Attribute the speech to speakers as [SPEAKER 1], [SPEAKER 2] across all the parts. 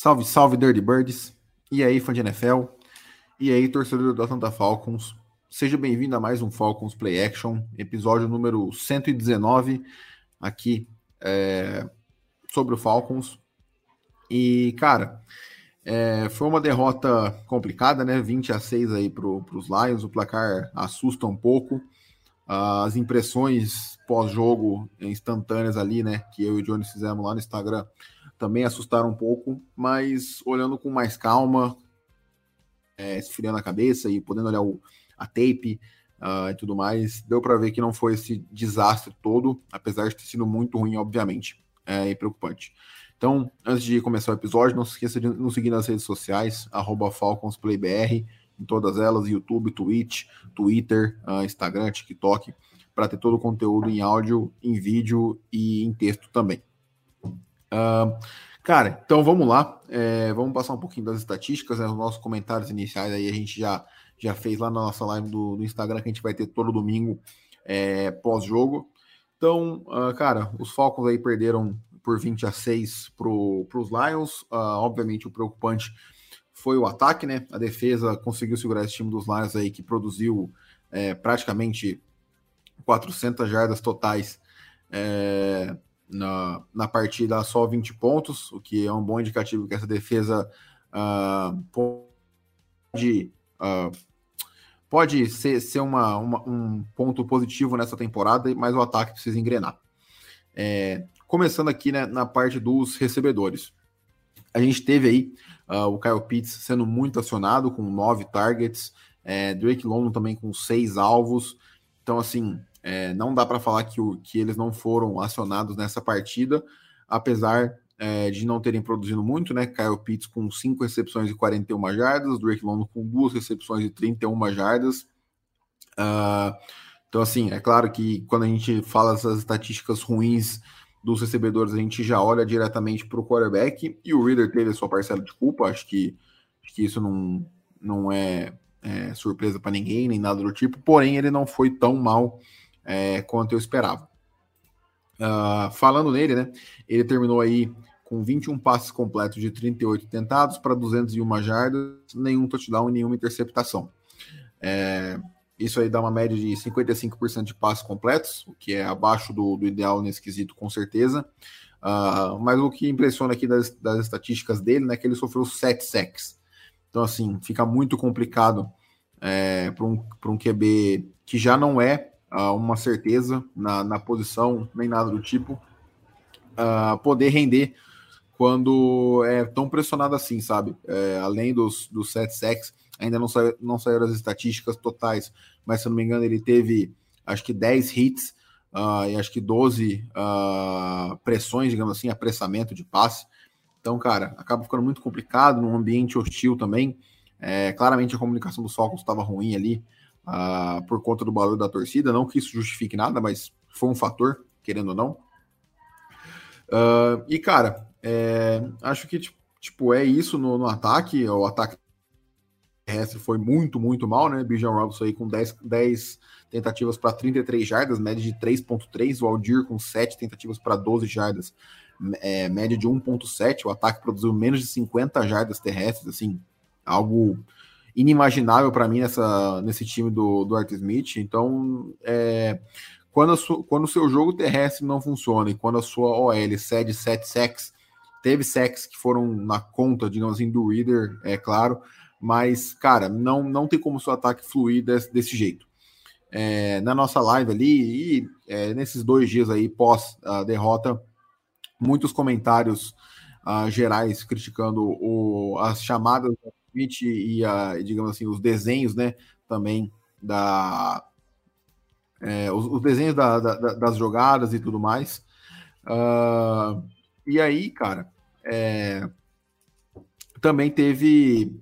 [SPEAKER 1] Salve, salve, Dirty Birds. E aí, fã de NFL? E aí, torcedor do Atlanta Falcons? Seja bem-vindo a mais um Falcons Play Action, episódio número 119, aqui é, sobre o Falcons. E, cara, é, foi uma derrota complicada, né? 20 a 6 aí para os Lions. O placar assusta um pouco. As impressões pós-jogo instantâneas ali, né? Que eu e o Johnny fizemos lá no Instagram também assustaram um pouco, mas olhando com mais calma, é, esfriando a cabeça e podendo olhar o, a tape uh, e tudo mais, deu para ver que não foi esse desastre todo, apesar de ter sido muito ruim, obviamente, é, e preocupante. Então, antes de começar o episódio, não se esqueça de nos seguir nas redes sociais, FalconsPlayBR, em todas elas, YouTube, Twitch, Twitter, uh, Instagram, TikTok, para ter todo o conteúdo em áudio, em vídeo e em texto também. Uh, cara, então vamos lá, é, vamos passar um pouquinho das estatísticas, né, os nossos comentários iniciais aí a gente já, já fez lá na nossa live do, do Instagram, que a gente vai ter todo domingo é, pós-jogo. Então, uh, cara, os Falcons aí perderam por 20 a 6 para os Lions. Uh, obviamente, o preocupante foi o ataque, né? A defesa conseguiu segurar esse time dos Lions aí, que produziu é, praticamente 400 jardas totais é, na, na partida, só 20 pontos, o que é um bom indicativo que essa defesa uh, pode. Uh, pode ser, ser uma, uma, um ponto positivo nessa temporada, mas o ataque precisa engrenar. É, Começando aqui né, na parte dos recebedores. A gente teve aí uh, o Kyle Pitts sendo muito acionado, com nove targets, é, Drake London também com seis alvos. Então, assim, é, não dá para falar que, o, que eles não foram acionados nessa partida, apesar é, de não terem produzido muito, né? Kyle Pitts com cinco recepções e 41 jardas, Drake London com duas recepções e 31 jardas. Uh, então, assim, é claro que quando a gente fala essas estatísticas ruins dos recebedores, a gente já olha diretamente para o quarterback e o Reader teve a sua parcela de culpa. Acho que, acho que isso não, não é, é surpresa para ninguém, nem nada do tipo. Porém, ele não foi tão mal é, quanto eu esperava. Uh, falando nele, né? Ele terminou aí com 21 passes completos de 38 tentados para 201 jardas, nenhum touchdown e nenhuma interceptação. É, isso aí dá uma média de 55% de passes completos, o que é abaixo do, do ideal nesse quesito, com certeza. Uh, mas o que impressiona aqui das, das estatísticas dele né, é que ele sofreu 7 sacks. Então, assim, fica muito complicado é, para um, um QB que já não é uh, uma certeza na, na posição, nem nada do tipo, uh, poder render quando é tão pressionado assim, sabe? É, além dos, dos 7 sacks, ainda não, saiu, não saíram as estatísticas totais, mas se eu não me engano, ele teve acho que 10 hits uh, e acho que 12 uh, ah, pressões, digamos assim, apressamento de passe. Então, cara, acaba ficando muito complicado num ambiente hostil também. É, claramente a comunicação dos Falcons estava ruim ali uh, por conta do barulho da torcida. Não que isso justifique nada, mas foi um fator, querendo ou não. e, cara, é, acho que tipo, é isso no, no ataque. O ataque terrestre foi muito, muito mal, né? Bijan Robinson aí com 10, 10 tentativas para 33 jardas, média de 3.3, o Aldir com 7 tentativas para 12 jardas, é, média de 1.7, o ataque produziu menos de 50 jardas terrestres, assim, algo inimaginável para mim nessa, nesse time do, do Art Smith, então é, quando, quando o seu jogo terrestre não funciona e quando a sua OL cede 7 sacks, teve sacks que foram na conta, digamos assim, do Reader, é claro, mas, cara, não, não tem como o seu ataque fluir desse, desse jeito. É, na nossa live ali, e é, nesses dois dias aí pós a derrota, muitos comentários uh, gerais criticando o, as chamadas da E, a, digamos assim, os desenhos, né, também da... É, os, os, desenhos da, da, das jogadas e tudo mais. Uh, e aí, cara, é, também teve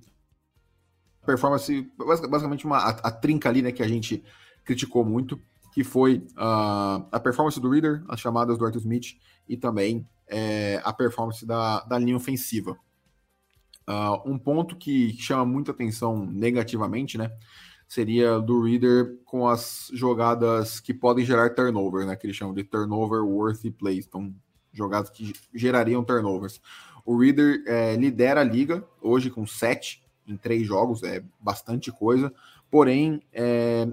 [SPEAKER 1] performance, basicamente uma, a, a, trinca ali, né, que a gente criticou muito, que foi uh, a performance do Reader, as chamadas do Arthur Smith e também é, a performance da, da linha ofensiva. Uh, um ponto que chama muita atenção negativamente, né, seria do Reader com as jogadas que podem gerar turnover, né, que eles chamam de turnover worthy plays, então jogadas que gerariam turnovers. O Reader é, lidera a liga hoje com sete em três jogos, é bastante coisa. Porém, é,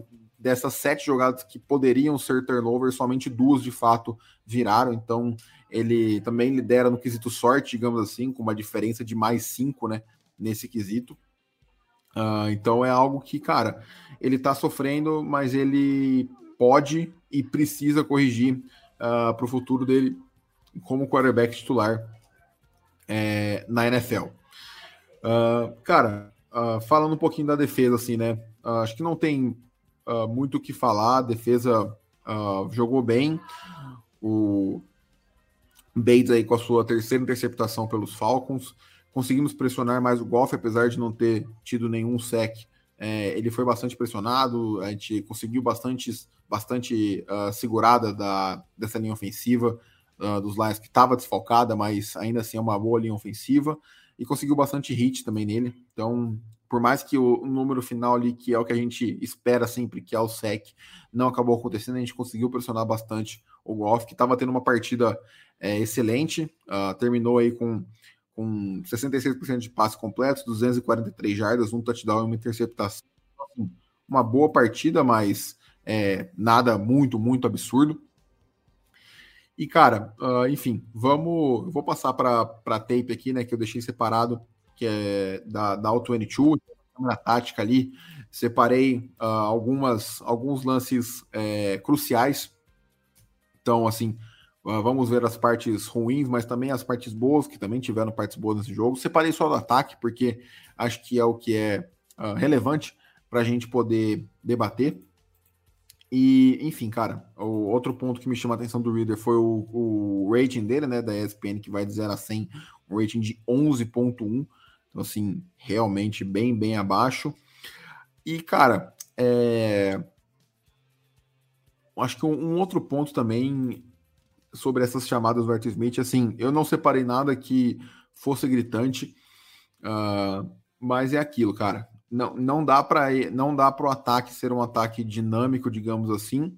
[SPEAKER 1] dessas sete jogadas que poderiam ser turnover, somente duas de fato viraram. Então, ele também lidera no quesito sorte, digamos assim, com uma diferença de mais cinco, né? Nesse quesito. Uh, então é algo que, cara, ele tá sofrendo, mas ele pode e precisa corrigir uh, ah, para o futuro dele como quarterback titular é, na NFL. Uh, cara, uh, falando um pouquinho da defesa, assim, né? Acho que não tem muito o que falar. A defesa jogou bem. O Bates aí com a sua terceira interceptação pelos Falcons. Conseguimos pressionar mais o Golf, apesar de não ter tido nenhum sec. É, ele foi bastante pressionado, a gente conseguiu bastante, bastante segurada da, dessa linha ofensiva uh, dos Lions, que estava desfalcada, mas ainda assim é uma boa linha ofensiva, e conseguiu bastante hit também nele. Então, por mais que o número final ali, que é o que a gente espera sempre, que é o sec, não acabou acontecendo, a gente conseguiu pressionar bastante o Golf, que estava tendo uma partida é, excelente, uh, terminou aí com, com 66% de passes completos, 243 jardas, um touchdown e uma interceptação. Assim, uma boa partida, mas é, nada muito, muito absurdo. E, cara, uh, enfim, vamos. Vou passar para a tape aqui, né? Que eu deixei separado, que é da, da Auto 22, câmera tática ali. Separei uh, algumas, alguns lances é, cruciais. Então, assim, uh, vamos ver as partes ruins, mas também as partes boas, que também tiveram partes boas nesse jogo. Separei só do ataque, porque acho que é o que é relevante para a gente poder debater. E, enfim, cara, o outro ponto que me chama a atenção do Reader foi o, o rating dele, né, da ESPN, que vai de 0 a 100, um rating de 11.1. Então, assim, realmente bem, bem abaixo. E, cara, é... acho que um, outro ponto também sobre essas chamadas do Arthur Smith, assim, eu não separei nada que fosse gritante, uh, mas é aquilo, cara não, não dá para não dá para o ataque ser um ataque dinâmico, digamos assim,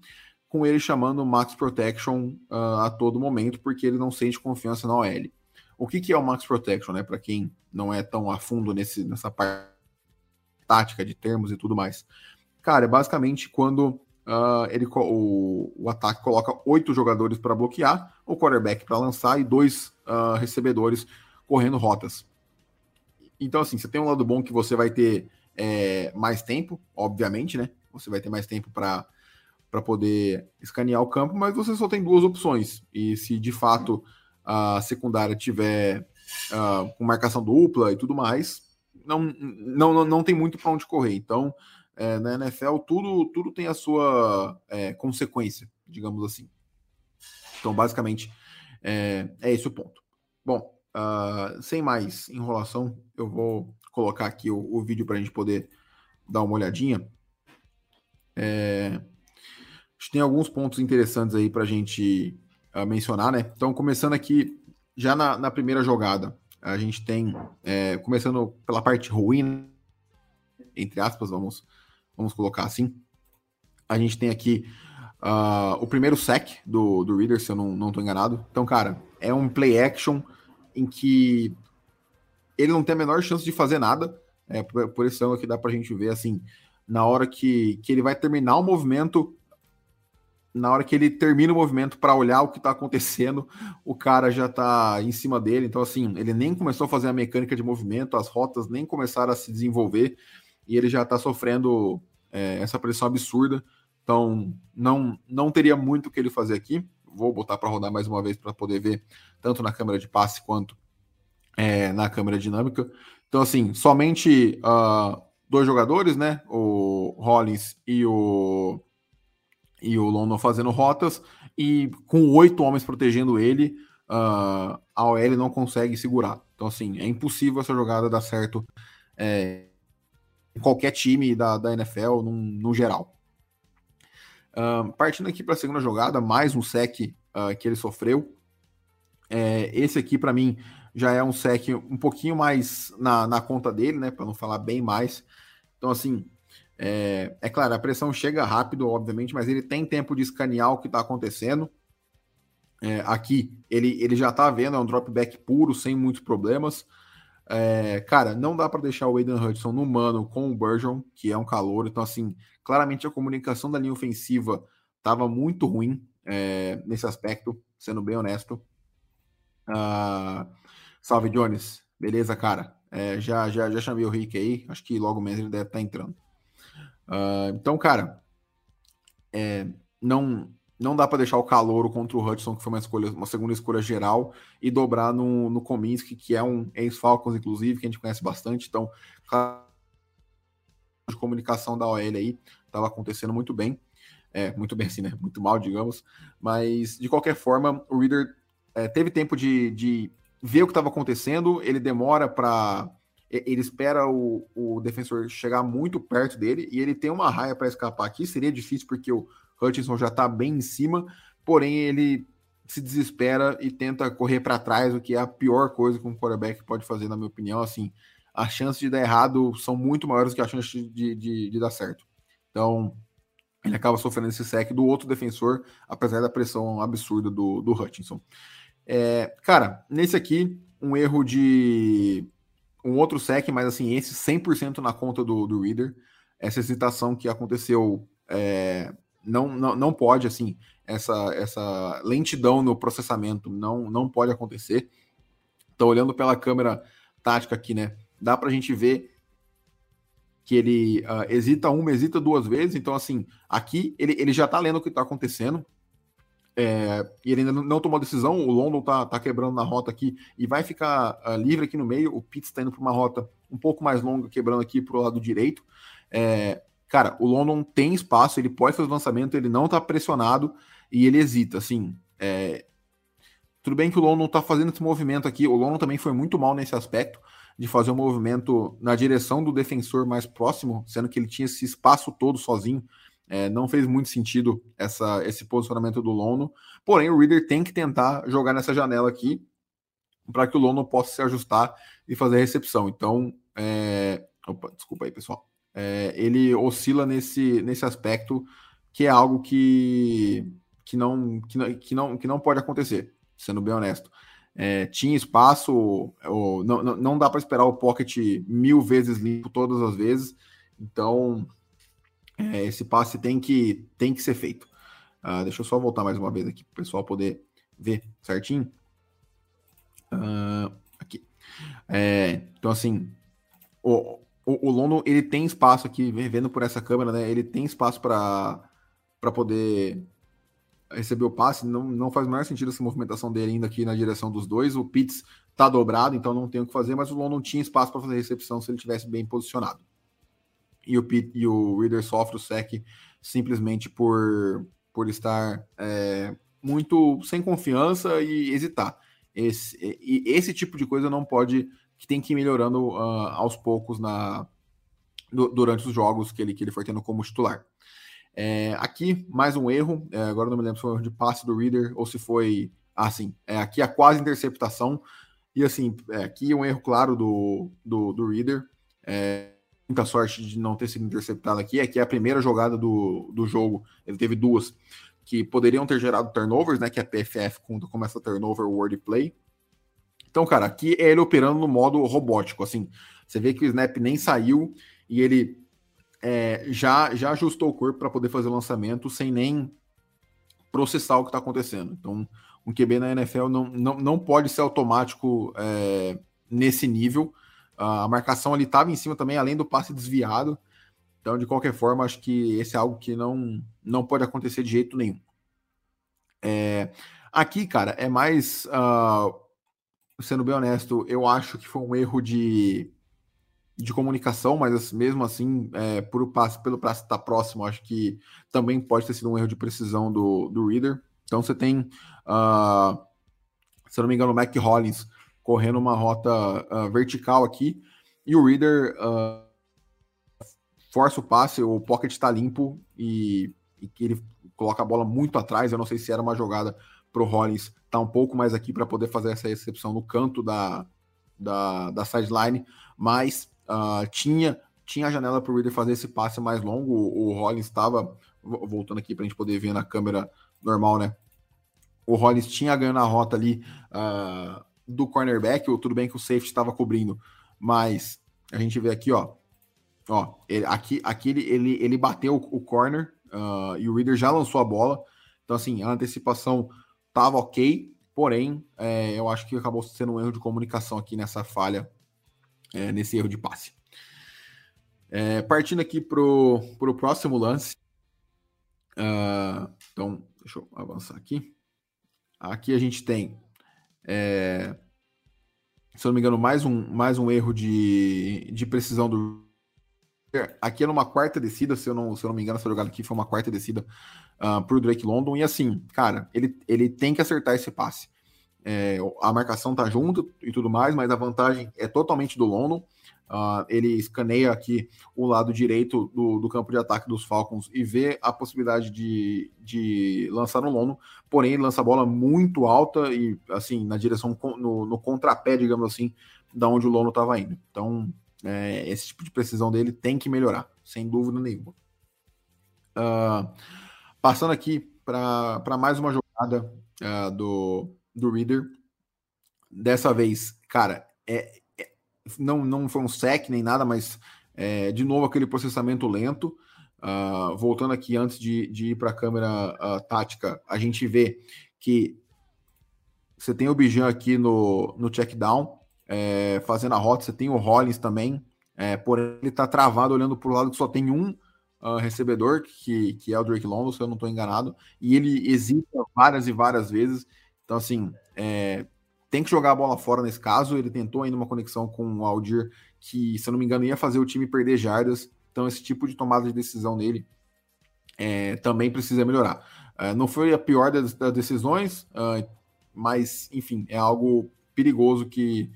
[SPEAKER 1] com ele chamando Max Protection uh, a todo momento, porque ele não sente confiança na OL. O que, que é o Max Protection, né? Para quem não é tão a fundo nesse, nessa parte tática de termos e tudo mais. Cara, é basicamente quando uh, ele, o, o ataque coloca oito jogadores para bloquear, o quarterback para lançar e dois uh, recebedores correndo rotas. Então, assim, você tem um lado bom que você vai ter é, mais tempo, obviamente, né? Você vai ter mais tempo para poder escanear o campo, mas você só tem duas opções. E se de fato a secundária tiver uh, com marcação dupla e tudo mais, não, não, não, tem muito para onde correr. Então, é, na NFL, tudo, tudo tem a sua é, consequência, digamos assim. Então, basicamente, é, é esse o ponto. Bom, uh, sem mais enrolação, eu vou colocar aqui o, o vídeo para a gente poder dar uma olhadinha. É, acho que tem alguns pontos interessantes aí para a gente uh, mencionar, né? Então, começando aqui, já na, na primeira jogada, a gente tem, é, começando pela parte ruim, entre aspas, vamos, vamos colocar assim. A gente tem aqui uh, o primeiro sec do, do Reader, se eu não estou enganado. Então, cara, é um play action em que ele não tem a menor chance de fazer nada. É, por, por esse ângulo que dá pra gente ver, assim, na hora que, que ele vai terminar o movimento, na hora que ele termina o movimento para olhar o que está acontecendo, o cara já está em cima dele. Então, assim, ele nem começou a fazer a mecânica de movimento, as rotas nem começaram a se desenvolver e ele já está sofrendo é, essa pressão absurda. Então, não, não teria muito o que ele fazer aqui. Vou botar para rodar mais uma vez para poder ver, tanto na câmera de passe quanto é, na câmera dinâmica. Então, assim, somente uh, dois jogadores, né? O Rollins e o, e o London fazendo rotas, e com oito homens protegendo ele, uh, a OL não consegue segurar. Então, assim, é impossível essa jogada dar certo é, em qualquer time da, da NFL, no, no geral. Uh, partindo aqui para a segunda jogada, mais um sec uh, que ele sofreu. É, esse aqui, para mim, já é um sec um pouquinho mais na, na conta dele, né? Para não falar bem mais. Então, assim, é, é, claro, a pressão chega rápido, obviamente, mas ele tem tempo de escanear o que está acontecendo. É, aqui, ele, ele já está vendo, é um dropback puro, sem muitos problemas. É, cara, não dá para deixar o Aiden Hudson no mano com o Burgeon, que é um calor. Então, assim, claramente a comunicação da linha ofensiva estava muito ruim é, nesse aspecto, sendo bem honesto. Uh, salve, Jones. Beleza, cara? É, já, já, já chamei o Rick aí. Acho que logo mesmo ele deve estar tá entrando. Uh, então, cara, é, não não dá para deixar o calor contra o Hudson, que foi uma escolha, uma segunda escolha geral, e dobrar no, no Kominski, que é um ex-Falcons, inclusive, que a gente conhece bastante. Então, a comunicação da OL aí estava acontecendo muito bem. É, muito bem assim, né? Muito mal, digamos. Mas, de qualquer forma, o Reader é, teve tempo de, de ver o que estava acontecendo, ele demora para ele espera o, o defensor chegar muito perto dele e ele tem uma raia para escapar aqui. Seria difícil porque o Hutchinson já está bem em cima, porém ele se desespera e tenta correr para trás, o que é a pior coisa que um quarterback pode fazer, na minha opinião. Assim, as chances de dar errado são muito maiores que as chances de, de, de dar certo. Então, ele acaba sofrendo esse sec do outro defensor, apesar da pressão absurda do, do Hutchinson. É, cara, nesse aqui, um erro de um outro sec, mas assim, esse 100% na conta do, do Reader. Essa hesitação que aconteceu é, não, não, não pode, assim, essa, essa lentidão no processamento não, não pode acontecer. Então, olhando pela câmera tática aqui, né, dá para a gente ver que ele uh, hesita uma, hesita duas vezes. Então, assim, aqui ele, ele já está lendo o que está acontecendo. É, e ele ainda não tomou decisão. O London tá, tá quebrando na rota aqui e vai ficar uh, livre aqui no meio. O Pitts está indo para uma rota um pouco mais longa, quebrando aqui para o lado direito. É, cara, o London tem espaço, ele pode fazer o lançamento, ele não está pressionado e ele hesita. Assim, é, tudo bem que o London está fazendo esse movimento aqui. O London também foi muito mal nesse aspecto de fazer um movimento na direção do defensor mais próximo, sendo que ele tinha esse espaço todo sozinho. É, não fez muito sentido essa, esse posicionamento do Lono. Porém, o Reader tem que tentar jogar nessa janela aqui para que o Lono possa se ajustar e fazer a recepção. Então, é... Opa, desculpa aí, pessoal. É, ele oscila nesse, nesse aspecto que é algo que, que, não, que, não, que, não, que não pode acontecer, sendo bem honesto. É, tinha espaço, ou, não, não, dá para esperar o pocket mil vezes limpo todas as vezes. Então, é, esse passe tem que, tem que ser feito. Uh, deixa eu só voltar mais uma vez aqui para o pessoal poder ver certinho. Uh, aqui. É, então, assim, o, o, o ele tem espaço aqui, vendo por essa câmera, né? Ele tem espaço para poder receber o passe. Não, não faz o maior sentido essa movimentação dele ainda aqui na direção dos dois. O Pitts tá dobrado, então não tem o que fazer, mas o London tinha espaço para fazer recepção se ele tivesse bem posicionado e o, e o Reader sofre o sec simplesmente por, por estar é, muito sem confiança e hesitar. Esse, e esse tipo de coisa não pode, que tem que ir melhorando uh, aos poucos na, durante os jogos que ele, que ele for tendo como titular. É, aqui, mais um erro, é, agora não me lembro se foi um erro de passe do Reader ou se foi, assim, é, aqui a quase interceptação, e assim, é, aqui um erro claro do, do, do Reader, é, muita sorte de não ter sido interceptado aqui, é que é a primeira jogada do, do jogo, ele teve duas, que poderiam ter gerado turnovers, né, que a PFF como essa turnover wordplay. Então, cara, aqui é ele operando no modo robótico, assim, você vê que o snap nem saiu e ele é, já, já ajustou o corpo para poder fazer o lançamento sem nem processar o que está acontecendo. Então, um QB na NFL não, não, não pode ser automático é, nesse nível, a marcação ali estava em cima também, além do passe desviado. Então, de qualquer forma, acho que esse é algo que não, não pode acontecer de jeito nenhum. É, aqui, cara, é mais. Uh, sendo bem honesto, eu acho que foi um erro de, de comunicação, mas mesmo assim, é, por passe, pelo passe estar próximo, acho que também pode ter sido um erro de precisão do, do reader. Então você tem. Uh, se eu não me engano, o Mac Hollins correndo uma rota uh, vertical aqui, e o Reader uh, força o passe, o pocket está limpo e, e ele coloca a bola muito atrás. Eu não sei se era uma jogada para o Hollins tá um pouco mais aqui para poder fazer essa recepção no canto da, da, da sideline, mas uh, tinha tinha a janela para o Reader fazer esse passe mais longo. O, o Hollins estava voltando aqui para a gente poder ver na câmera normal, né? O Hollins tinha ganho na rota ali uh, do cornerback, ou tudo bem que o safety estava cobrindo, mas a gente vê aqui, ó, ó, ele, aqui, aqui ele, ele, ele bateu o, corner uh, e o Reader já lançou a bola, então assim, a antecipação estava ok, porém, é, eu acho que acabou sendo um erro de comunicação aqui nessa falha, é, nesse erro de passe. É, partindo aqui para o próximo lance, uh, então, deixa eu avançar aqui. Aqui a gente tem, é, se eu não me engano, mais um, mais um erro de, de precisão do. Aqui é numa quarta descida, se eu não, se eu não me engano, essa jogada aqui foi uma quarta descida uh, ah, para o Drake London. E assim, cara, ele, ele tem que acertar esse passe. É, a marcação tá junto e tudo mais, mas a vantagem é totalmente do London. Uh, ele escaneia aqui o lado direito do, do, campo de ataque dos Falcons e vê a possibilidade de, de lançar no Lono, porém ele lança a bola muito alta e assim na direção no, no contrapé, digamos assim, da onde o Lono estava indo. Então é, esse tipo de precisão dele tem que melhorar, sem dúvida nenhuma. Uh, passando aqui para mais uma jogada uh, do, do Reader. Dessa vez, cara, é, não, não foi um sec nem nada, mas é, de novo aquele processamento lento. Uh, voltando aqui antes de, de ir para a câmera uh, tática, a gente vê que você tem o Bijan aqui no, no check down, é, fazendo a rota, você tem o Rollins também, é, porém ele está travado olhando para o lado que só tem um uh, recebedor, que, que é o Drake London, se eu não estou enganado, e ele hesita várias e várias vezes. Então, assim, é, tem que jogar a bola fora nesse caso. Ele tentou ainda uma conexão com o Aldir, que, se eu não me engano, ia fazer o time perder jardas. Então, esse tipo de tomada de decisão dele é, também precisa melhorar. É, não foi a pior das, das decisões, uh, mas, enfim, é algo perigoso que,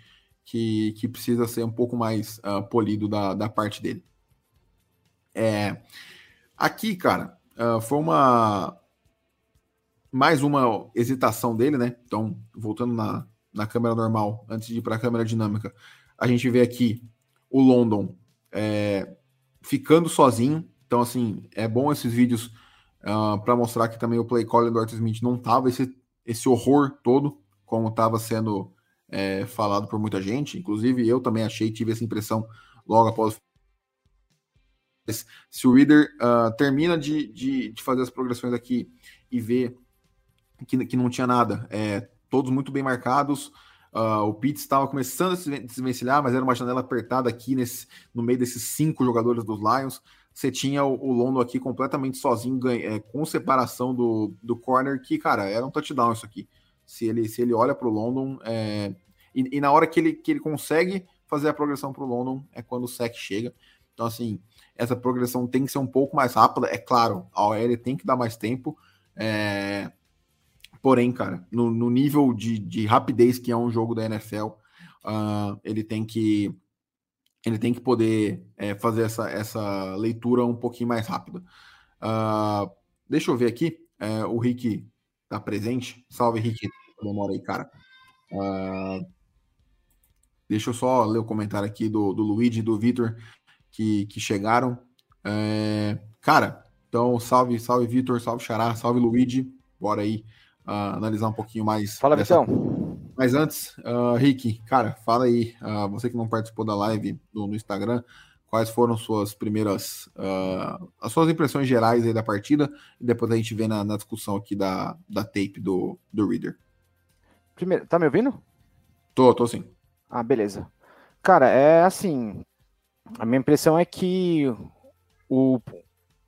[SPEAKER 1] que, que precisa ser um pouco mais uh, polido da, da parte dele. É, aqui, cara, uh, foi uma mais uma hesitação dele, né? Então, voltando na, na câmera normal, antes de ir para a câmera dinâmica, a gente vê aqui o London é, ficando sozinho. Então, assim, é bom esses vídeos uh, ah, para mostrar que também o play calling do Arthur Smith não tava esse, esse horror todo, como estava sendo é, falado por muita gente. Inclusive, eu também achei, tive essa impressão logo após. Se o reader uh, termina de, de, de, fazer as progressões aqui e vê que, que não tinha nada, é, todos muito bem marcados. Uh, o Pitts estava começando a se desvencilhar, mas era uma janela apertada aqui nesse, no meio desses cinco jogadores dos Lions. Você tinha o, o Londo aqui completamente sozinho, é, com separação do, do corner, que, cara, era um touchdown isso aqui. Se ele, se ele olha para o London, é, e, e, na hora que ele, que ele consegue fazer a progressão para o London, é quando o sec chega. Então, assim, essa progressão tem que ser um pouco mais rápida. É claro, a OL tem que dar mais tempo. É, Porém, cara, no, no nível de, de, rapidez que é um jogo da NFL, uh, ele tem que ele tem que poder é, fazer essa, essa leitura um pouquinho mais rápida. Uh, deixa eu ver aqui. É, o Rick tá presente. Salve, Rick. Demora aí, cara. Uh, deixa eu só ler o comentário aqui do, do Luigi e do Vitor que, que chegaram. É, cara, então salve, salve Vitor, salve Xará, salve Luigi. Bora aí uh, analisar um pouquinho mais.
[SPEAKER 2] Fala, dessa... Vitão.
[SPEAKER 1] Mas antes, uh, Rick, cara, fala aí, uh, você que não participou da live no, no Instagram, quais foram suas primeiras, uh, as suas impressões gerais aí da partida, e depois a gente vê na, na discussão aqui da, da tape do, do Reader.
[SPEAKER 2] Primeiro, tá me ouvindo?
[SPEAKER 1] Tô, tô sim.
[SPEAKER 2] Ah, beleza. Cara, é assim, a minha impressão é que o,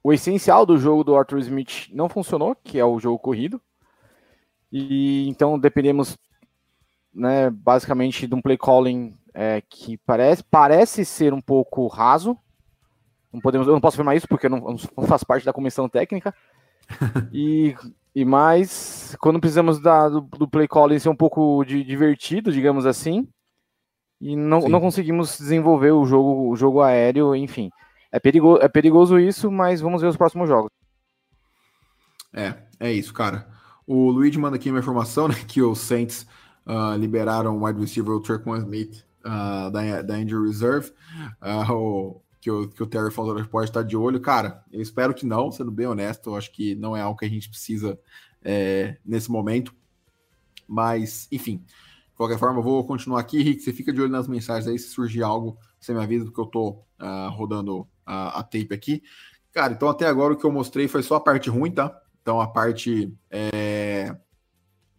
[SPEAKER 2] o essencial do jogo do Arthur Smith não funcionou, que é o jogo corrido. E então dependemos, né, basicamente de um play calling é, que parece, parece ser um pouco raso. Não podemos, eu não posso afirmar isso porque eu não, eu não faço parte da comissão técnica. e E mais, quando precisamos da, do, do play calling ser um pouco de, divertido, digamos assim, e não, não conseguimos desenvolver o jogo, o jogo aéreo, enfim. É perigoso, é perigoso isso, mas vamos ver os próximos jogos.
[SPEAKER 1] É, é isso, cara. O Luigi manda aqui uma informação, né, que os Saints uh, liberaram o wide receiver, o Trequan Smith, uh, da, da Injury Reserve. Uh, o, que o, que o Terry Fontoura pode estar de olho. Cara, eu espero que não, sendo bem honesto, eu acho que não é algo que a gente precisa é, nesse momento. Mas, enfim, de qualquer forma, eu vou continuar aqui. Rick, você fica de olho nas mensagens aí, se surgir algo, você me avisa, porque eu tô uh, rodando a tape aqui. Cara, então até agora o que eu mostrei foi só a parte ruim, tá? Então a parte. É...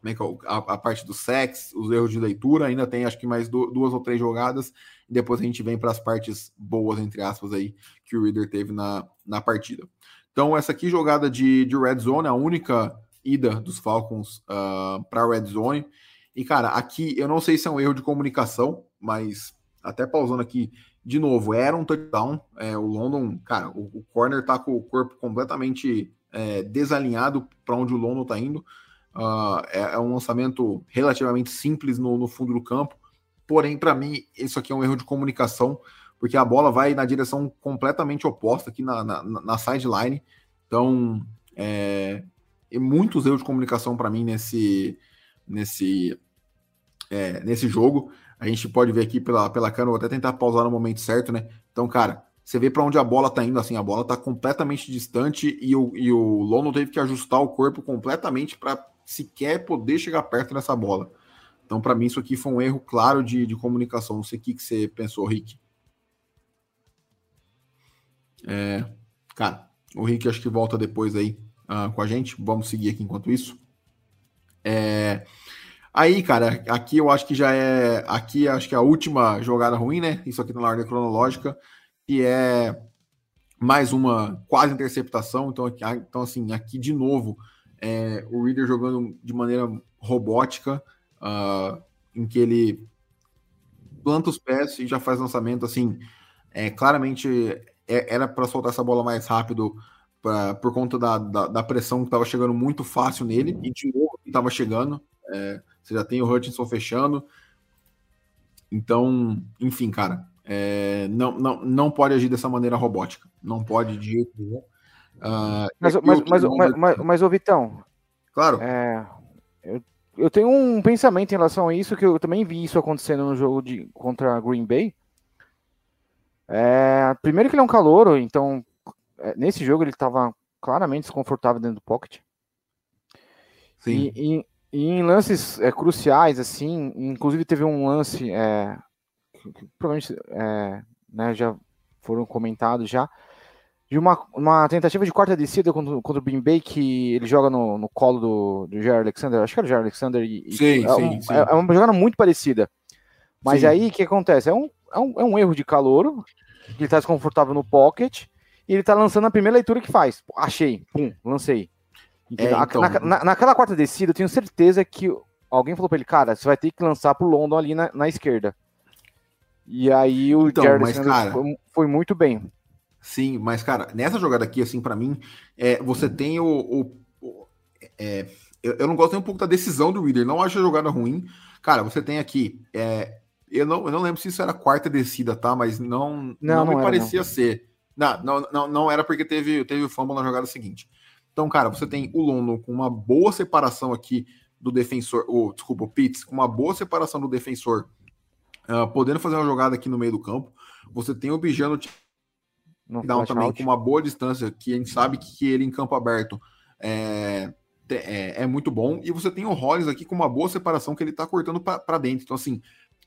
[SPEAKER 1] Como é que é? A, a parte do sex, os erros de leitura, ainda tem acho que mais duas ou três jogadas e depois a gente vem para as partes boas, entre aspas, aí, que o Reader teve na, na partida. Então, essa aqui, jogada de, de Red Zone, a única ida dos Falcons uh, ah, para Red Zone. E, cara, aqui eu não sei se é um erro de comunicação, mas até pausando aqui, de novo, era um touchdown. É, o London, cara, o, o, corner tá com o corpo completamente é, desalinhado para onde o London tá indo. Uh, é, é, um lançamento relativamente simples no, no fundo do campo. Porém, para mim, isso aqui é um erro de comunicação, porque a bola vai na direção completamente oposta aqui na, na, na sideline. Então, é, e muitos erros de comunicação para mim nesse, nesse, é, nesse jogo. A gente pode ver aqui pela, pela câmera, vou até tentar pausar no momento certo, né? Então, cara, você vê para onde a bola tá indo, assim, a bola tá completamente distante e o, e o Lono teve que ajustar o corpo completamente para sequer poder chegar perto dessa bola. Então, para mim, isso aqui foi um erro claro de, de comunicação. Não sei o que, que você pensou, Rick. É, cara, o Rick acho que volta depois aí uh, com a gente. Vamos seguir aqui enquanto isso. É, aí, cara, aqui eu acho que já é. Aqui acho que é a última jogada ruim, né? Isso aqui na ordem cronológica, que é mais uma quase interceptação. Então, aqui, então assim, aqui de novo, é, o Reader jogando de maneira robótica uh, em que ele planta os pés e já faz lançamento assim. É, claramente é, era para soltar essa bola mais rápido pra, por conta da, da, da pressão que estava chegando muito fácil nele e de novo estava chegando. É, você já tem o Hutchinson fechando. Então, enfim, cara, é, não, não, não pode agir dessa maneira robótica. Não pode de jeito nenhum.
[SPEAKER 2] Uh, mas, mas, mas, mas, mas, mas, ô Vitão.
[SPEAKER 1] Claro.
[SPEAKER 2] É, eu eu tenho um pensamento em relação a isso, que eu também vi isso acontecendo no jogo de, contra Green Bay. É, primeiro que ele é um calouro, então é, nesse jogo ele estava claramente desconfortável dentro do pocket. Sim. E, e, e em lances é, cruciais, assim, inclusive teve um lance, é, provavelmente é, né, já foram comentados já, de uma, uma tentativa de quarta descida contra, contra o Green Bay que ele joga no, no colo do, do Jair Alexander, acho que era o Jair Alexander. E,
[SPEAKER 1] sim,
[SPEAKER 2] é,
[SPEAKER 1] sim,
[SPEAKER 2] um,
[SPEAKER 1] sim.
[SPEAKER 2] É, é, uma jogada muito parecida. Mas sim. aí o que acontece? É um, é, um, é um erro de calor, ele está desconfortável no pocket, e ele está lançando a primeira leitura que faz. Achei, pum, lancei. É, então... na, na, naquela quarta descida, eu tenho certeza que alguém falou para ele, cara, você vai ter que lançar pro London ali na, na esquerda. E aí o
[SPEAKER 1] então, Jared cara...
[SPEAKER 2] foi, foi muito bem.
[SPEAKER 1] Sim, mas, cara, nessa jogada aqui, assim, para mim, é, você tem o. o, o é, eu, eu, não gosto nem um pouco da decisão do Reader, não acho a jogada ruim. Cara, você tem aqui. É, eu, não, eu não lembro se isso era quarta descida, tá? Mas não, não, não, não me parecia não. ser. Não, não, não, não era porque teve, teve o fumble na jogada seguinte. Então, cara, você tem o Lono com uma boa separação aqui do defensor, ou, desculpa, o Pitts, com uma boa separação do defensor, uh, podendo fazer uma jogada aqui no meio do campo. Você tem o Bijano down também out. com uma boa distância, que a gente sabe que ele em campo aberto é, é, é muito bom. E você tem o Hollis aqui com uma boa separação que ele tá cortando para dentro. Então, assim,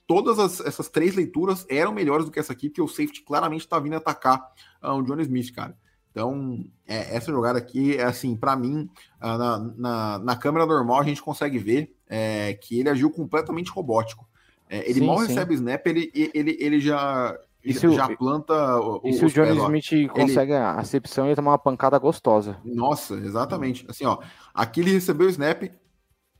[SPEAKER 1] todas as, essas três leituras eram melhores do que essa aqui, porque o safety claramente tá vindo atacar uh, o John Smith, cara. Então, é, essa jogada aqui, é assim, para mim, uh, na, na, na, câmera normal, a gente consegue ver é, que ele agiu completamente robótico. É, ele sim, mal sim. recebe o snap, ele, ele, ele já,
[SPEAKER 2] isso,
[SPEAKER 1] já planta o,
[SPEAKER 2] E se o Johnny Smith consegue ele... a acepção, ele tomar uma pancada gostosa.
[SPEAKER 1] Nossa, exatamente. Assim, ó, aqui ele recebeu o snap,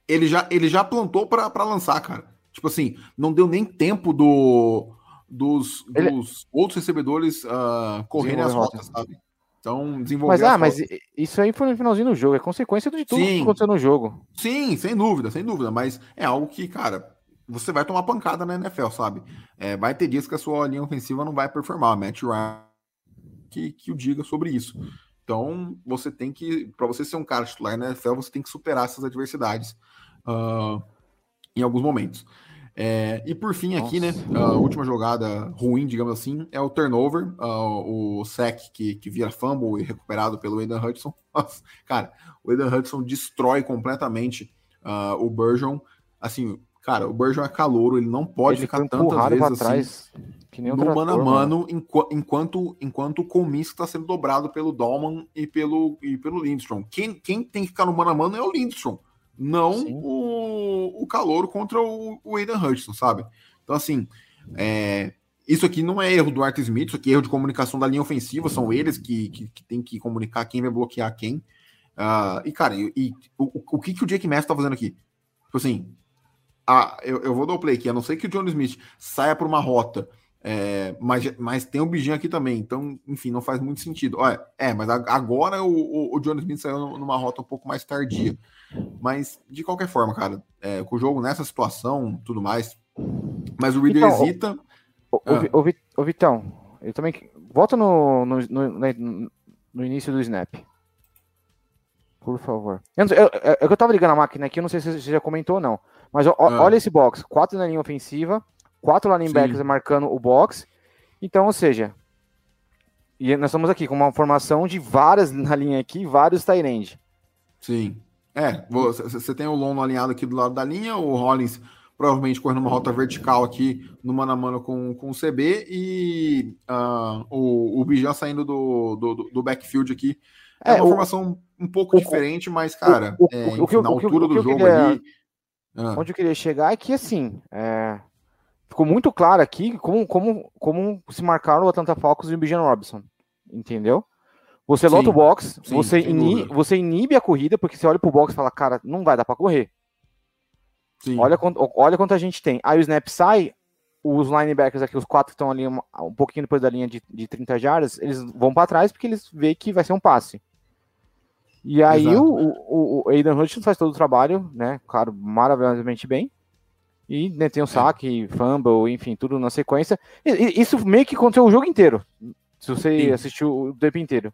[SPEAKER 1] ele já, ele já plantou para lançar, cara. Tipo assim, não deu nem tempo do, dos, ele... dos outros recebedores uh, correrem as rotas, sabe? Então, desenvolver.
[SPEAKER 2] Mas,
[SPEAKER 1] as
[SPEAKER 2] ah, mas
[SPEAKER 1] rotas-
[SPEAKER 2] isso aí foi no finalzinho do jogo, é consequência de tudo
[SPEAKER 1] Sim.
[SPEAKER 2] que aconteceu no jogo.
[SPEAKER 1] Sim, sem dúvida, sem dúvida. Mas é algo que, cara, você vai tomar pancada na NFL, sabe? É, vai ter dias que a sua linha ofensiva não vai performar. Matt Ryan que, que o diga sobre isso. Então, você tem que, para você ser um cara titular na NFL, você tem que superar essas adversidades ah, em alguns momentos. É, e por fim, aqui, né, a última jogada ruim, digamos assim, é o turnover, ah, o sack que, que vira fumble e recuperado pelo Aidan Hudson. Nossa, cara, o Aidan Hudson destrói completamente ah, o Burgeon. Assim, cara, o Burgeon é calouro, ele não pode
[SPEAKER 2] Ele
[SPEAKER 1] ficar tantas vezes assim
[SPEAKER 2] trás. Que nem
[SPEAKER 1] no
[SPEAKER 2] trator,
[SPEAKER 1] mano a mano, enqu- enquanto, enquanto o Comisk está sendo dobrado pelo Dolman e pelo, e pelo Lindstrom. Quem, quem tem que ficar no mano a mano é o Lindstrom, não
[SPEAKER 2] Sim.
[SPEAKER 1] o, o Calouro contra o, o Aidan Hudson, sabe? Então, assim, é, isso aqui não é erro do Art Smith, isso aqui é erro de comunicação da linha ofensiva, são eles que, que, que tem que comunicar quem vai bloquear quem. Ah, e, cara, e, e o, o que, que o Jake Mass tá fazendo aqui? Tipo assim, ah, eu, eu vou dar o play aqui, a não ser que o John Smith saia por uma rota, é, mas, mas tem o Bijinho aqui também, então, enfim, não faz muito sentido. Olha, é, mas a- agora o, o, o John Smith saiu numa rota um pouco mais tardia. Mas, de qualquer forma, cara, é, com o jogo nessa situação, tudo mais. Mas o Reader
[SPEAKER 2] Então,
[SPEAKER 1] hesita.
[SPEAKER 2] Ô,
[SPEAKER 1] Ah.
[SPEAKER 2] Vitão, eu também. Volta no, no, no, no início do snap. Por favor. Eu eu- é é que eu tava ligando a máquina aqui, eu não sei se você já comentou ou não. Mas ó,
[SPEAKER 1] Ah.
[SPEAKER 2] olha esse box: quatro na linha ofensiva, quatro linebackers
[SPEAKER 1] Sim.
[SPEAKER 2] marcando o box. Então, ou seja. E nós estamos aqui com uma formação de várias na linha aqui, vários tight.
[SPEAKER 1] Sim. É, você, tem o Lono alinhado aqui do lado da linha, o Rollins provavelmente correndo uma rota vertical aqui no mano a mano com, com o CB e ah, o, o Bijan saindo do, do, do backfield aqui. É,
[SPEAKER 2] É,
[SPEAKER 1] uma
[SPEAKER 2] o-
[SPEAKER 1] formação um pouco
[SPEAKER 2] o-
[SPEAKER 1] diferente, mas, cara,
[SPEAKER 2] o-
[SPEAKER 1] é, na altura do jogo
[SPEAKER 2] queria-
[SPEAKER 1] ali. Ah,
[SPEAKER 2] Onde eu queria chegar é que, assim, é, ficou muito claro aqui como, como, como se marcaram o Atlanta Falcons e o Bijan Robinson, entendeu? Você lota o box,
[SPEAKER 1] sim,
[SPEAKER 2] você, ini- você inibe a corrida, porque você olha pro box e fala, cara, não vai dar pra correr.
[SPEAKER 1] sim.
[SPEAKER 2] Olha olha quanto a gente tem. Aí o snap sai, os linebackers aqui, os quatro que estão ali um, um pouquinho depois da linha de, de 30 jardas, eles vão pra trás porque eles veem que vai ser um passe. E aí
[SPEAKER 1] Exato.
[SPEAKER 2] o, o, o Aidan Hutchinson faz todo o trabalho, né? Claro, maravilhosamente bem. E né,
[SPEAKER 1] É.
[SPEAKER 2] tem o saque, fumble, enfim, tudo na sequência. E- e- isso meio que aconteceu o jogo inteiro. Se você
[SPEAKER 1] Sim.
[SPEAKER 2] assistiu o tempo inteiro.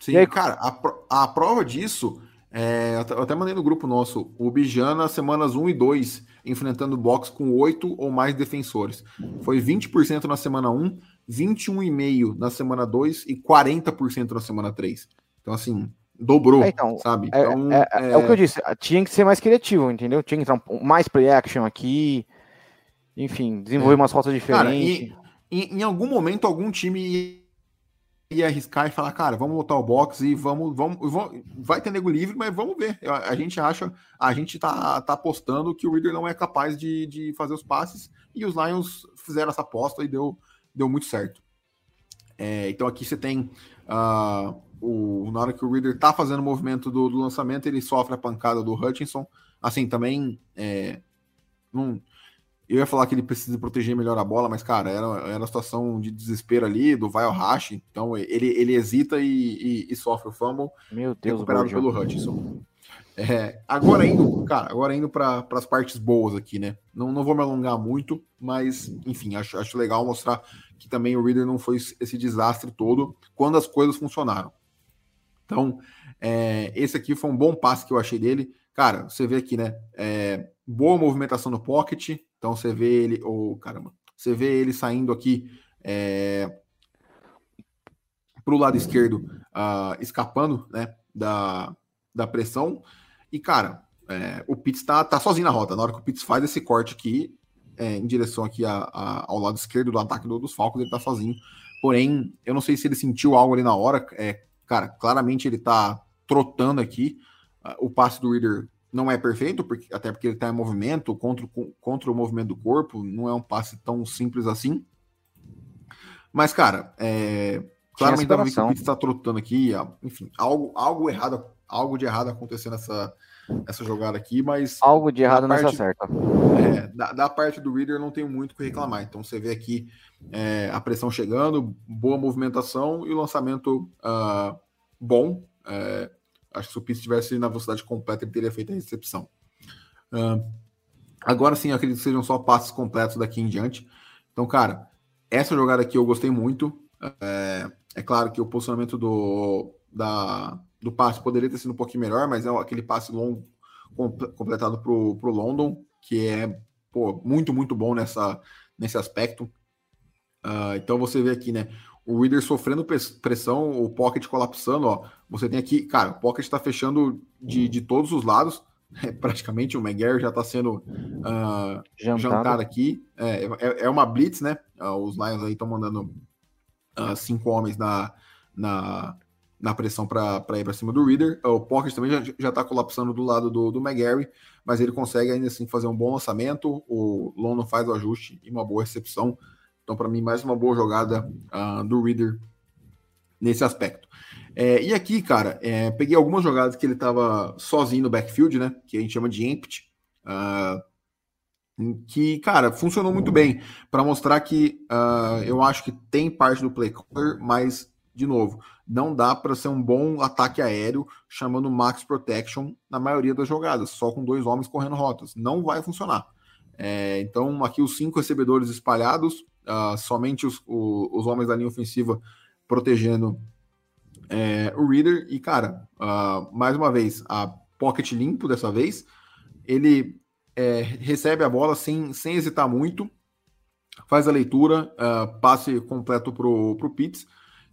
[SPEAKER 1] Sim,
[SPEAKER 2] aí-
[SPEAKER 1] cara, a, a prova disso, é, eu até- mandei no grupo nosso, o Bijan nas semanas 1 e 2, enfrentando box com 8 ou mais defensores. Foi 20% na semana 1, 21,5% na semana 2 e 40% na semana 3. Então, assim, dobrou,
[SPEAKER 2] É, então,
[SPEAKER 1] sabe?
[SPEAKER 2] É,
[SPEAKER 1] Então,
[SPEAKER 2] é- é o que eu disse, tinha que ser mais criativo, entendeu? Tinha que entrar um- mais play action aqui, enfim, desenvolver
[SPEAKER 1] É.
[SPEAKER 2] umas rotas
[SPEAKER 1] Cara,
[SPEAKER 2] diferentes.
[SPEAKER 1] e, em, algum momento, algum time ia, arriscar e falar, cara, vamos lotar o box e vamos, vamos, vamos- vai ter nego livre, mas vamos ver. A, a gente acha, a gente tá, tá apostando que o Reader não é capaz de, de fazer os passes e os Lions fizeram essa aposta e deu, deu muito certo. É, então aqui você tem ah, o, na hora que o Reader tá fazendo o movimento do, do lançamento, ele sofre a pancada do Hutchinson. Assim, também é, não, eu ia falar que ele precisa proteger melhor a bola, mas, cara, era, era uma situação de desespero ali, do vai ao rash, então ele, ele hesita e, e- e sofre o fumble,
[SPEAKER 2] Meu Deus,
[SPEAKER 1] recuperado
[SPEAKER 2] Borja.
[SPEAKER 1] pelo Hutchinson. É, agora indo, cara, agora indo para as partes boas aqui, né? Não, não vou me alongar muito, mas, enfim, acho, acho legal mostrar que também o Reader não foi esse desastre todo quando as coisas funcionaram. Então, é, esse aqui foi um bom passe que eu achei dele. Cara, você vê aqui, né? É, boa movimentação no pocket. Então você vê ele. Oh, caramba. Você vê ele saindo aqui é, para o lado esquerdo, ah, escapando né, da, da pressão. E, cara, é, o Pitts tá, tá sozinho na rota. Na hora que o Pitts faz esse corte aqui, é, em direção aqui a- a- ao lado esquerdo do ataque do- dos Falcons, ele tá sozinho. Porém, eu não sei se ele sentiu algo ali na hora. É, cara, claramente ele tá trotando aqui. Ah, O passe do Reader não é perfeito, porque, até porque ele tá em movimento contra, o- contra o movimento do corpo. Não é um passe tão simples assim. Mas, cara, é, claramente o
[SPEAKER 2] separação.
[SPEAKER 1] Pitts tá trotando aqui. ah, Enfim, algo, algo errado, algo de errado acontecendo nessa, essa jogada aqui, mas.
[SPEAKER 2] Algo de errado parte, não se acerta.
[SPEAKER 1] É, da, da, parte do Reader não tenho muito o que reclamar. Então você vê aqui é, a pressão chegando, boa movimentação e o lançamento uh, bom. É, acho que se o Pitts estivesse na velocidade completa, ele teria feito a recepção. Uh, agora sim, acredito que sejam só passes completos daqui em diante. Então, cara, essa jogada aqui eu gostei muito. É, é claro que o posicionamento do, da, do passe poderia ter sido um pouquinho melhor, mas é aquele passe longo completado para o London, que é pô, muito, muito bom nessa, nesse aspecto. Uh, então você vê aqui, né? O Reader sofrendo pressão, o Pocket colapsando, ó. Você tem aqui, cara, o Pocket está fechando de, de todos os lados. É, praticamente o McGarry já está sendo uh, jantado. jantado. aqui. É, é, é, uma blitz, né? Uh, os Lions aí estão mandando cinco homens na, na, na pressão para ir para cima do Reader. O Pocket também já está colapsando do lado do, do McGarry, mas ele consegue ainda assim fazer um bom lançamento. O Lono faz o ajuste e uma boa recepção. Então, para mim, mais uma boa jogada uh, do Reader nesse aspecto. É, e aqui, cara, é, peguei algumas jogadas que ele estava sozinho no backfield, né? Que a gente chama de empty. Uh, que, cara, funcionou muito bem para mostrar que uh, eu acho que tem parte do play caller, mas, de novo, não dá para ser um bom ataque aéreo chamando max protection na maioria das jogadas, só com dois homens correndo rotas. Não vai funcionar. É, então, aqui os cinco recebedores espalhados, uh, somente os, os, homens da linha ofensiva protegendo é, o Reader. E, cara, uh, mais uma vez, a pocket limpo dessa vez. Ele é, recebe a bola sem, sem hesitar muito, faz a leitura, uh, passe completo pro, pro Pitts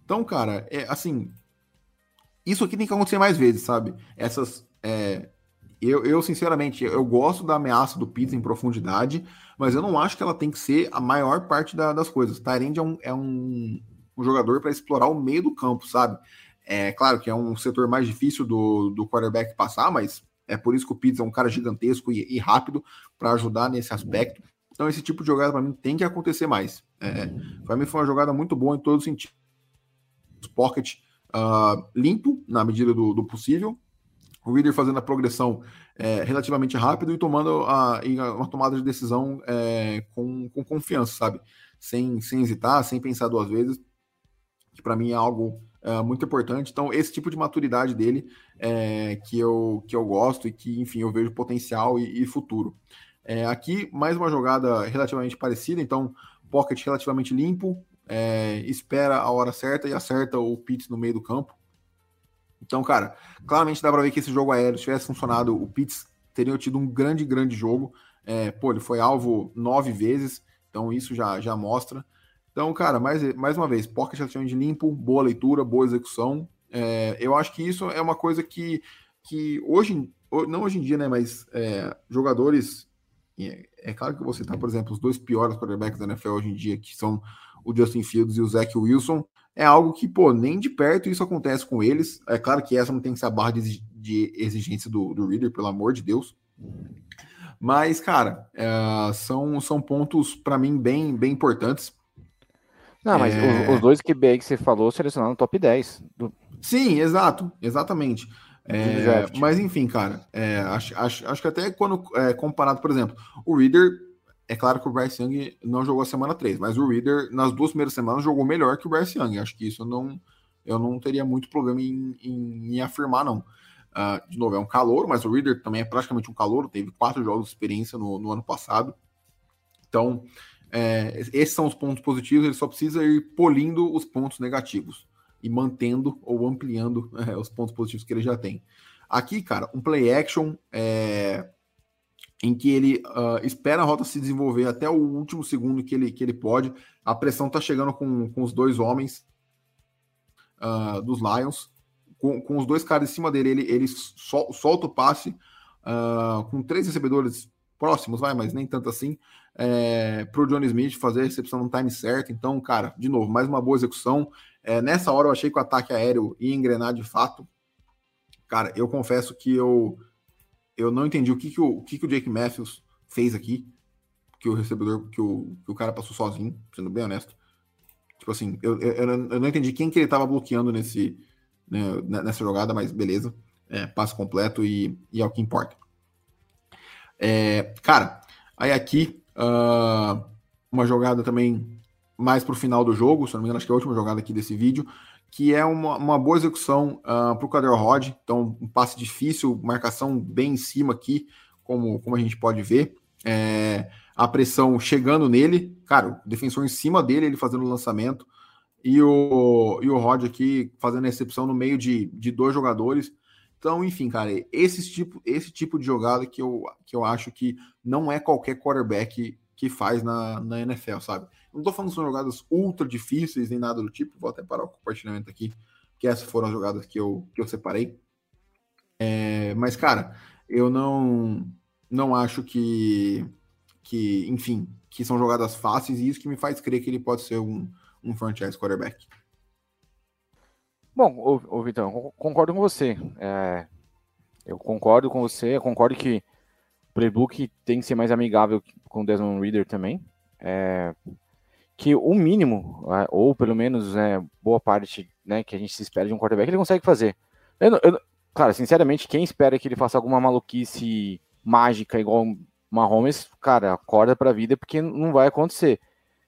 [SPEAKER 1] então, cara, é assim. Isso aqui tem que acontecer mais vezes, sabe? Essas. É, eu, eu, sinceramente, eu gosto da ameaça do Pizza em profundidade, mas eu não acho que ela tem que ser a maior parte da, das coisas. Tyrande é um, é um, um jogador para explorar o meio do campo, sabe? É claro que é um setor mais difícil do, do quarterback passar, mas é por isso que o Pizza é um cara gigantesco e, e rápido para ajudar nesse aspecto. Então, esse tipo de jogada para mim tem que acontecer mais. É, para mim foi uma jogada muito boa em todo sentido pocket uh, limpo, na medida do, do, possível. O Reader fazendo a progressão é, relativamente rápido e tomando a, uma tomada de decisão é, com, com confiança, sabe? Sem, sem hesitar, sem pensar duas vezes, que para mim é algo é, muito importante. Então, esse tipo de maturidade dele é, que, eu, que eu gosto e que, enfim, eu vejo potencial e, e futuro. É, aqui, mais uma jogada relativamente parecida, então, pocket relativamente limpo, é, espera a hora certa e acerta o Pitts no meio do campo. Então, cara, claramente dá para ver que esse jogo aéreo, se tivesse funcionado, o Pitts teria tido um grande, grande jogo. É, pô, ele foi alvo nove vezes, então isso já, já mostra. Então, cara, mais, mais uma vez, pocket de limpo, boa leitura, boa execução. É, eu acho que isso é uma coisa que, que hoje, não hoje em dia, né, mas é, jogadores. É, é claro que você tá, por exemplo, os dois piores quarterbacks da NFL hoje em dia, que são o Justin Fields e o Zach Wilson, é algo que, pô, nem de perto isso acontece com eles. É claro que essa não tem que ser a barra de, exigência do, do Reader, pelo amor de Deus. Mas, cara, é, são, são pontos, para mim, bem, bem importantes.
[SPEAKER 2] Não, mas é... os, os, dois que bem que você falou selecionaram no top 10. Do...
[SPEAKER 1] Sim, exato, exatamente. É, mas enfim, cara, é, acho, acho, acho que até quando é, comparado, por exemplo, o Reader é claro que o Bryce Young não jogou a semana 3, mas o Reader, nas duas primeiras semanas, jogou melhor que o Bryce Young. Acho que isso não, eu não teria muito problema em, em, em afirmar, não. Uh, de novo, é um calor, mas o Reader também é praticamente um calor, teve quatro jogos de experiência no, no ano passado. Então, é, esses são os pontos positivos, ele só precisa ir polindo os pontos negativos e mantendo ou ampliando é, os pontos positivos que ele já tem. Aqui, cara, um play action é, em que ele uh, espera a rota se desenvolver até o último segundo que ele, que ele pode. A pressão está chegando com, com os dois homens uh, dos Lions, com, com os dois caras em cima dele. Ele, ele sol, solta o passe uh, com três recebedores próximos, vai, mas nem tanto assim, é, para o Johnny Smith fazer a recepção no time certo. Então, cara, de novo, mais uma boa execução. É, nessa hora eu achei que o ataque aéreo ia engrenar de fato. Cara, eu confesso que eu eu não entendi o que, que, o, o, que, que o Jake Matthews fez aqui, que o recebedor, que o, que o cara passou sozinho, sendo bem honesto. Tipo assim, eu, eu, eu não entendi quem que ele estava bloqueando nesse, né, nessa jogada, mas beleza. é, passe completo e, e é o que importa. É, cara, aí aqui uh, uma jogada também mais para o final do jogo, se não me engano, acho que é a última jogada aqui desse vídeo, que é uma, uma boa execução uh, para o Cadel Rod. Então, um passe difícil, marcação bem em cima aqui, como, como a gente pode ver. É, a pressão chegando nele, cara, o defensor em cima dele, ele fazendo o lançamento, e o, e o Rod aqui fazendo a recepção no meio de, de dois jogadores. Então, enfim, cara, esse tipo, esse tipo de jogada que eu, que eu acho que não é qualquer quarterback que faz na, na NFL, sabe? Não tô falando que são jogadas ultra difíceis nem nada do tipo, vou até parar o compartilhamento aqui, que essas foram as jogadas que eu, que eu separei. É, mas, cara, eu não, não acho que, que, enfim, que são jogadas fáceis e isso que me faz crer que ele pode ser um, um franchise quarterback.
[SPEAKER 2] Bom, ô, ô Vitão, concordo com você. É, eu concordo com você, concordo que o playbook tem que ser mais amigável com o Desmond Reader também. É, que o mínimo, é, ou pelo menos é, boa parte né, que a gente se espera de um quarterback, ele consegue fazer. Eu, eu, cara, sinceramente, quem espera que ele faça alguma maluquice mágica igual Mahomes, cara, acorda pra vida porque não vai acontecer.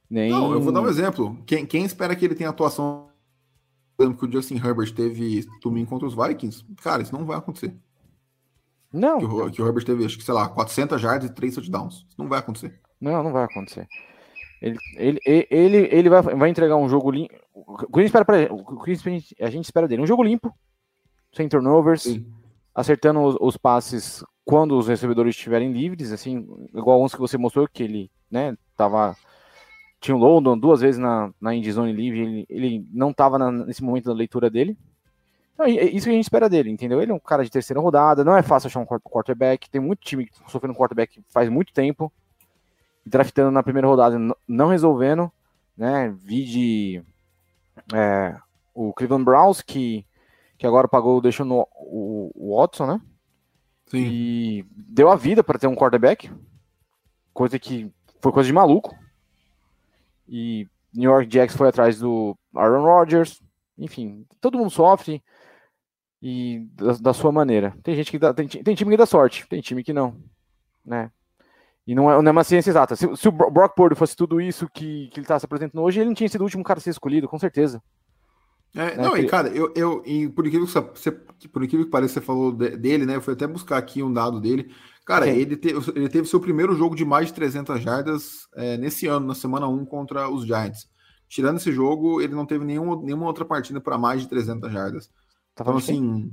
[SPEAKER 2] Nem...
[SPEAKER 1] Não, eu vou dar um exemplo. Quem, quem espera que ele tenha atuação que o Justin Herbert teve domingo contra os Vikings, cara, isso não vai acontecer.
[SPEAKER 2] Não.
[SPEAKER 1] Que o, que o Herbert teve, acho que, sei lá, 400 yards e 3 touchdowns. Isso não vai acontecer.
[SPEAKER 2] Não, não vai acontecer. Ele, ele, ele, ele vai, vai entregar um jogo limpo. O que a gente espera, pra, o a gente espera dele? Um jogo limpo, sem turnovers, Sim. acertando os, os, passes quando os recebedores estiverem livres, assim, igual uns que você mostrou, que ele, né, tava tinha o London duas vezes na, na Zone livre, ele, ele não estava nesse momento da leitura dele. Então, isso que a gente espera dele, entendeu? Ele é um cara de terceira rodada, não é fácil achar um quarterback, tem muito time sofrendo quarterback faz muito tempo, draftando na primeira rodada, não resolvendo, né? Vi de é, o Cleveland Browns, que, que agora pagou, deixou no, o, o Watson, né? Sim. E deu a vida para ter um quarterback, coisa que foi coisa de maluco, e New York Jacks foi atrás do Aaron Rodgers. Enfim, todo mundo sofre e da, da sua maneira. Tem gente que dá, tem, tem, time que dá sorte, tem time que não, né? E não é, não é uma ciência exata. Se, se o Brock Purdy fosse tudo isso que, que ele está se apresentando hoje, ele não tinha sido o último cara a ser escolhido, com certeza.
[SPEAKER 1] É, né? Não, e cara, eu, eu e por incrível que você, por que você falou dele, né? Eu fui até buscar aqui um dado dele. Cara, ele, te, ele teve seu primeiro jogo de mais de 300 jardas é, nesse ano, na semana 1 contra os Giants. Tirando esse jogo, ele não teve nenhum, nenhuma outra partida para mais de 300 jardas. Tá então, assim,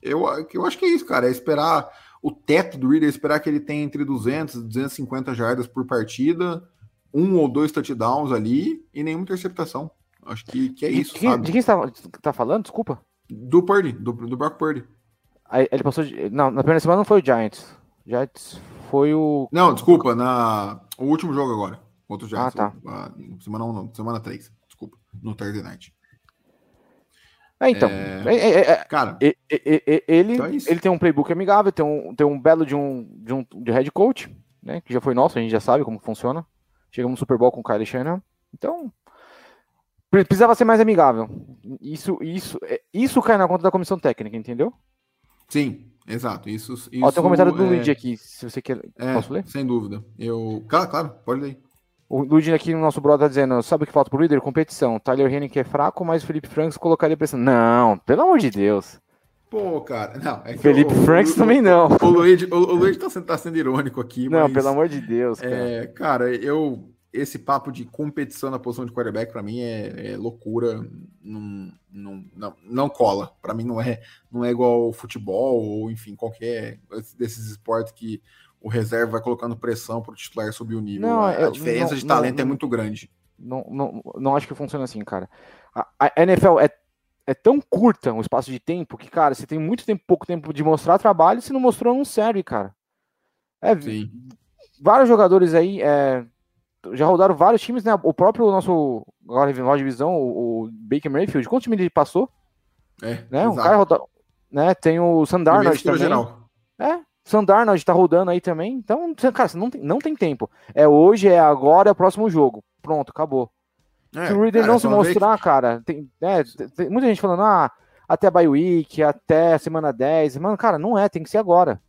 [SPEAKER 1] eu, eu acho que é isso, cara. É esperar o teto do Reader, é esperar que ele tenha entre 200 e 250 jardas por partida, um ou dois touchdowns ali e nenhuma interceptação. Acho que, que é isso,
[SPEAKER 2] de, sabe? De quem você tá, tá falando? Desculpa.
[SPEAKER 1] Do Purdy, do, do Brock Purdy.
[SPEAKER 2] Aí, ele passou de, Não, na primeira semana não foi o Giants. Jets foi o.
[SPEAKER 1] Não, desculpa, na... o último jogo agora. Contra o Jets.
[SPEAKER 2] Ah,
[SPEAKER 1] tá. Semana 1, não, semana 3. Desculpa. No Thursday Night.
[SPEAKER 2] É, então. É... É, é, cara, ele, então é ele tem um playbook amigável, tem um, tem um belo de um, de um de head coach, né? Que já foi nosso, a gente já sabe como funciona. Chegamos no Super Bowl com o Kyle Shanahan. Então, precisava ser mais amigável. Isso, isso, é, isso cai na conta da comissão técnica, entendeu?
[SPEAKER 1] Sim, Exato, isso. isso
[SPEAKER 2] Ó, tem um comentário do é... Luigi aqui, se você quer.
[SPEAKER 1] É, Posso ler? Sem dúvida. Eu. Claro, claro, pode ler.
[SPEAKER 2] O Luigi aqui no nosso brother tá dizendo: sabe o que falta pro líder? Competição. Tyler Henning é fraco, mas o Felipe Franks colocaria pressão. Não, pelo amor de Deus.
[SPEAKER 1] Pô, cara, não. É
[SPEAKER 2] Felipe o, Franks o, também não.
[SPEAKER 1] O, Luigi, o, o Luigi tá, sendo, tá sendo irônico aqui.
[SPEAKER 2] Não, pelo amor de Deus.
[SPEAKER 1] Cara. É, cara, eu esse papo de competição na posição de quarterback, para mim, é, é, loucura. Não, não, não, não cola. Para mim, não é, não é igual futebol ou, enfim, qualquer desses esportes que o reserva vai colocando pressão para o titular subir o nível. Não, a, diferença não, de talento é muito grande.
[SPEAKER 2] Não, não, não acho que funciona assim, cara. A, a NFL é, é tão curta um espaço de tempo que, cara, você tem muito tempo, pouco tempo de mostrar trabalho, se não mostrou, não serve, cara. É, Sim. vários jogadores aí é, já rodaram vários times, né? O próprio nosso agora de divisão, o, o Baker Mayfield, quantos times ele passou?
[SPEAKER 1] É,
[SPEAKER 2] né? O cara roda, né? Tem o Sandarnold também. Geral. É, Sandarnold tá rodando aí também. Então, cara, não tem, não tem tempo. É hoje, é agora, é o próximo jogo. Pronto, acabou. É, se o Reader não se mostrar, que... cara, tem, é, tem, muita gente falando, ah, até a bye week, até a semana 10. Mano, cara, não é, tem que ser agora.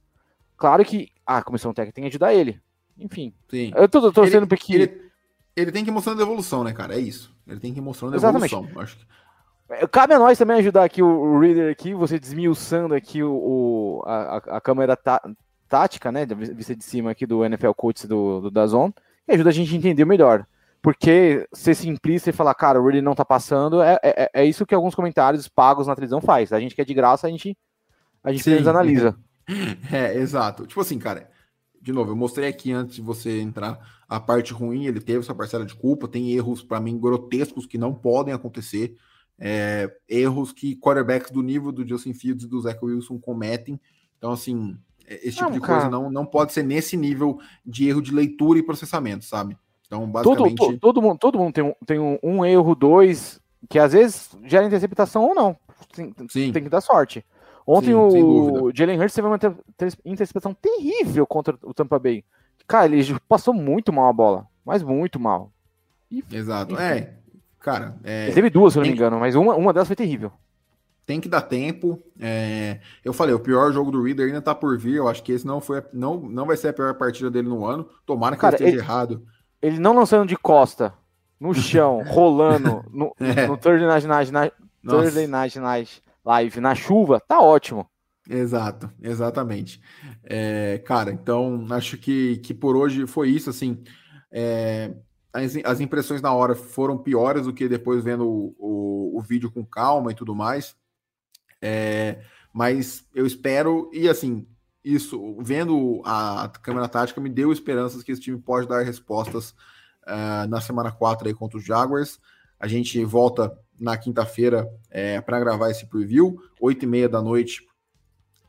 [SPEAKER 2] Claro que a comissão técnica tem que ajudar ele. Enfim.
[SPEAKER 1] Sim.
[SPEAKER 2] Eu tô torcendo
[SPEAKER 1] Ele-
[SPEAKER 2] porque.
[SPEAKER 1] Ele, ele tem que ir mostrando evolução, né, cara? É isso. Ele tem que ir mostrando
[SPEAKER 2] Exatamente.
[SPEAKER 1] evolução. Acho que...
[SPEAKER 2] Cabe a nós também ajudar aqui o, Reader aqui, você desmiuçando aqui o, o- a, a- câmera tá- tática, né, da vista de cima aqui do NFL Coach do, do Dazon, e ajuda a gente a entender melhor. Porque ser simplista e falar, cara, o Reader não tá passando, é, é, é isso que alguns comentários pagos na televisão faz. A gente que é de graça, a gente, a gente
[SPEAKER 1] Sim.
[SPEAKER 2] analisa.
[SPEAKER 1] É, exato. Tipo assim, cara, de novo, eu mostrei aqui antes de você entrar a parte ruim, ele teve sua parcela de culpa, tem erros, pra mim, grotescos que não podem acontecer. É, erros que quarterbacks do nível do Justin Fields e do Zach Wilson cometem. Então, assim, é, esse tipo
[SPEAKER 2] Não,
[SPEAKER 1] de
[SPEAKER 2] cara.
[SPEAKER 1] coisa não, não pode ser nesse nível de erro de leitura e processamento, sabe? Então,
[SPEAKER 2] Todo,
[SPEAKER 1] basicamente.
[SPEAKER 2] to- todo mundo, todo mundo tem, um, tem um, um erro, dois, que às vezes gera interceptação ou não. Tem,
[SPEAKER 1] Sim.
[SPEAKER 2] tem que dar sorte. Ontem
[SPEAKER 1] Sim,
[SPEAKER 2] o. Jalen Hurts teve uma inter- inter- interceptação terrível contra o Tampa Bay. Cara, ele passou muito mal a bola, mas muito mal.
[SPEAKER 1] Exato.
[SPEAKER 2] Enfim.
[SPEAKER 1] É, cara, é,
[SPEAKER 2] Ele teve duas, se eu não me engano, mas uma, uma delas foi terrível.
[SPEAKER 1] tem que dar tempo. é, eu falei, o pior jogo do Reader ainda tá por vir. Eu acho que esse não foi, não, não vai ser a pior partida dele no ano. Tomara que
[SPEAKER 2] Cara,
[SPEAKER 1] eu esteja
[SPEAKER 2] ele-
[SPEAKER 1] errado.
[SPEAKER 2] Ele não lançando de costa, no chão, rolando, no,
[SPEAKER 1] É.
[SPEAKER 2] no Thursday Night, Night, Night-. Thursday Night Night Live, na chuva, tá ótimo.
[SPEAKER 1] Exato, exatamente. É, cara, então acho que, que por hoje foi isso. Assim, é, as, as impressões na hora foram piores do que depois vendo o, o, o vídeo com calma e tudo mais. É, mas eu espero, e assim, isso, vendo a câmera tática, me deu esperanças que esse time pode dar respostas ah, na semana 4 aí contra os Jaguars. A gente volta na quinta-feira para gravar esse preview, 8 e meia da noite,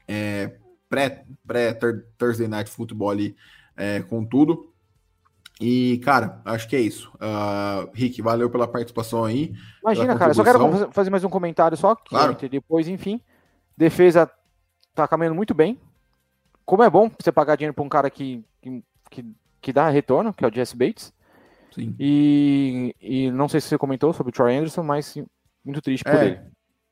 [SPEAKER 1] é, pré, pré Night Football ali, é, com tudo. E, cara, acho que é isso. Ah, Rick, valeu pela participação aí.
[SPEAKER 2] Imagina, cara, só quero fazer- mais um comentário só, que
[SPEAKER 1] Claro.
[SPEAKER 2] depois, enfim. Defesa tá caminhando muito bem. Como é bom você pagar dinheiro pra um cara que, que, que, dá retorno, que é o Jesse Bates.
[SPEAKER 1] Sim.
[SPEAKER 2] E, e não sei se você comentou sobre o Troy Anderson, mas sim, muito triste por ele.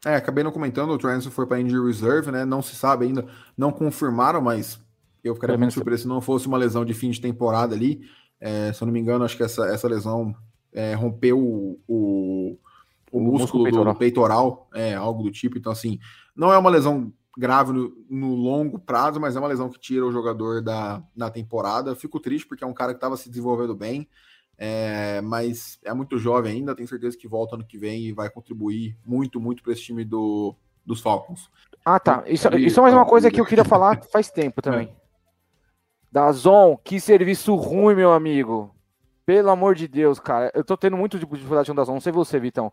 [SPEAKER 1] É, é, acabei não comentando, o Transon foi para injury reserve, né? Não se sabe ainda, não confirmaram, mas eu ficaria muito surpreso se não fosse uma lesão de fim de temporada ali. É, se eu não me engano, acho que essa, essa lesão é, rompeu o, o, o
[SPEAKER 2] O
[SPEAKER 1] músculo,
[SPEAKER 2] músculo
[SPEAKER 1] do
[SPEAKER 2] peitoral.
[SPEAKER 1] peitoral, é, algo do tipo. Então, assim, não é uma lesão grave no, no longo prazo, mas é uma lesão que tira o jogador da, da temporada. Eu Fico triste porque é um cara que estava se desenvolvendo bem, é, mas é muito jovem ainda. Tenho certeza que volta ano que vem e vai contribuir muito, muito para esse time do, dos Falcons.
[SPEAKER 2] Ah, tá. Isso, isso é mais uma coisa que eu queria falar faz tempo também. Da Zon, que serviço ruim, meu amigo. Pelo amor de Deus, cara. Eu tô tendo muito de dificuldade com o da Zon. Não sei você, Vitão.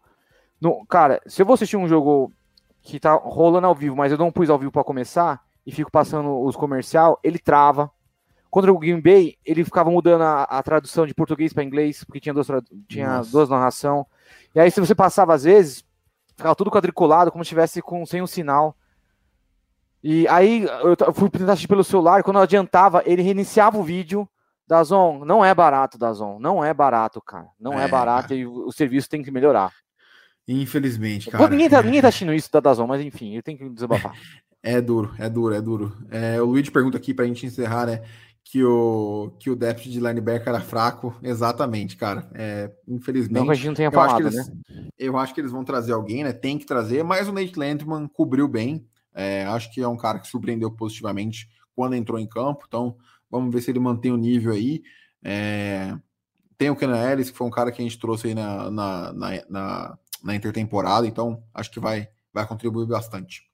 [SPEAKER 2] No, cara, se eu vou assistir um jogo que tá rolando ao vivo, mas eu não pus ao vivo pra começar e fico passando os comercial, ele trava. Contra o Green Bay, ele ficava mudando a, a tradução de português para inglês, porque tinha duas, tinha
[SPEAKER 1] Nossa.
[SPEAKER 2] duas narração. E aí, se você passava às vezes, ficava tudo quadriculado, como se tivesse com, sem um sinal. E aí eu fui tentar assistir pelo celular, quando eu adiantava, ele reiniciava o vídeo. Dazon, não é barato, Dazon. Não é barato, cara. Não é,
[SPEAKER 1] É,
[SPEAKER 2] barato
[SPEAKER 1] cara.
[SPEAKER 2] e o, serviço tem que melhorar.
[SPEAKER 1] Infelizmente, cara.
[SPEAKER 2] ninguém, tá, ninguém tá assistindo isso da Dazon, mas enfim, eu tenho que desabafar.
[SPEAKER 1] É duro, é duro, é duro. É, o Luigi pergunta aqui pra gente encerrar, né? Que o, que o depth de linebacker era fraco. Exatamente, cara. É, infelizmente.
[SPEAKER 2] Não a gente não tenha
[SPEAKER 1] eu, acho
[SPEAKER 2] né?
[SPEAKER 1] eu acho que eles vão trazer alguém, né? Tem que trazer, mas o Nate Landman cobriu bem. É, acho que é um cara que surpreendeu positivamente quando entrou em campo. Então, vamos ver se ele mantém o nível aí. É, tem o Kenan Ellis, que foi um cara que a gente trouxe aí na, na, na, na, na intertemporada. Então, acho que vai, vai contribuir bastante.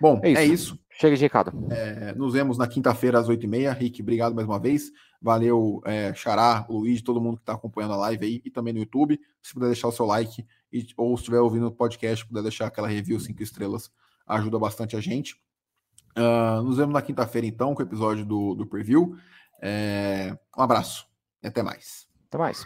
[SPEAKER 1] Bom,
[SPEAKER 2] É
[SPEAKER 1] é
[SPEAKER 2] isso.
[SPEAKER 1] isso.
[SPEAKER 2] Chega de recado.
[SPEAKER 1] É, nos vemos na quinta-feira às 8h30. Rick, obrigado mais uma vez. Valeu, é, Xará, Luiz, todo mundo que está acompanhando a live aí e também no YouTube. Se puder deixar o seu like e, ou se estiver ouvindo o podcast, puder deixar aquela review 5 estrelas, ajuda bastante a gente. Ah, nos vemos na quinta-feira, então, com o episódio do, do preview. É, um abraço e até mais.
[SPEAKER 2] Até mais.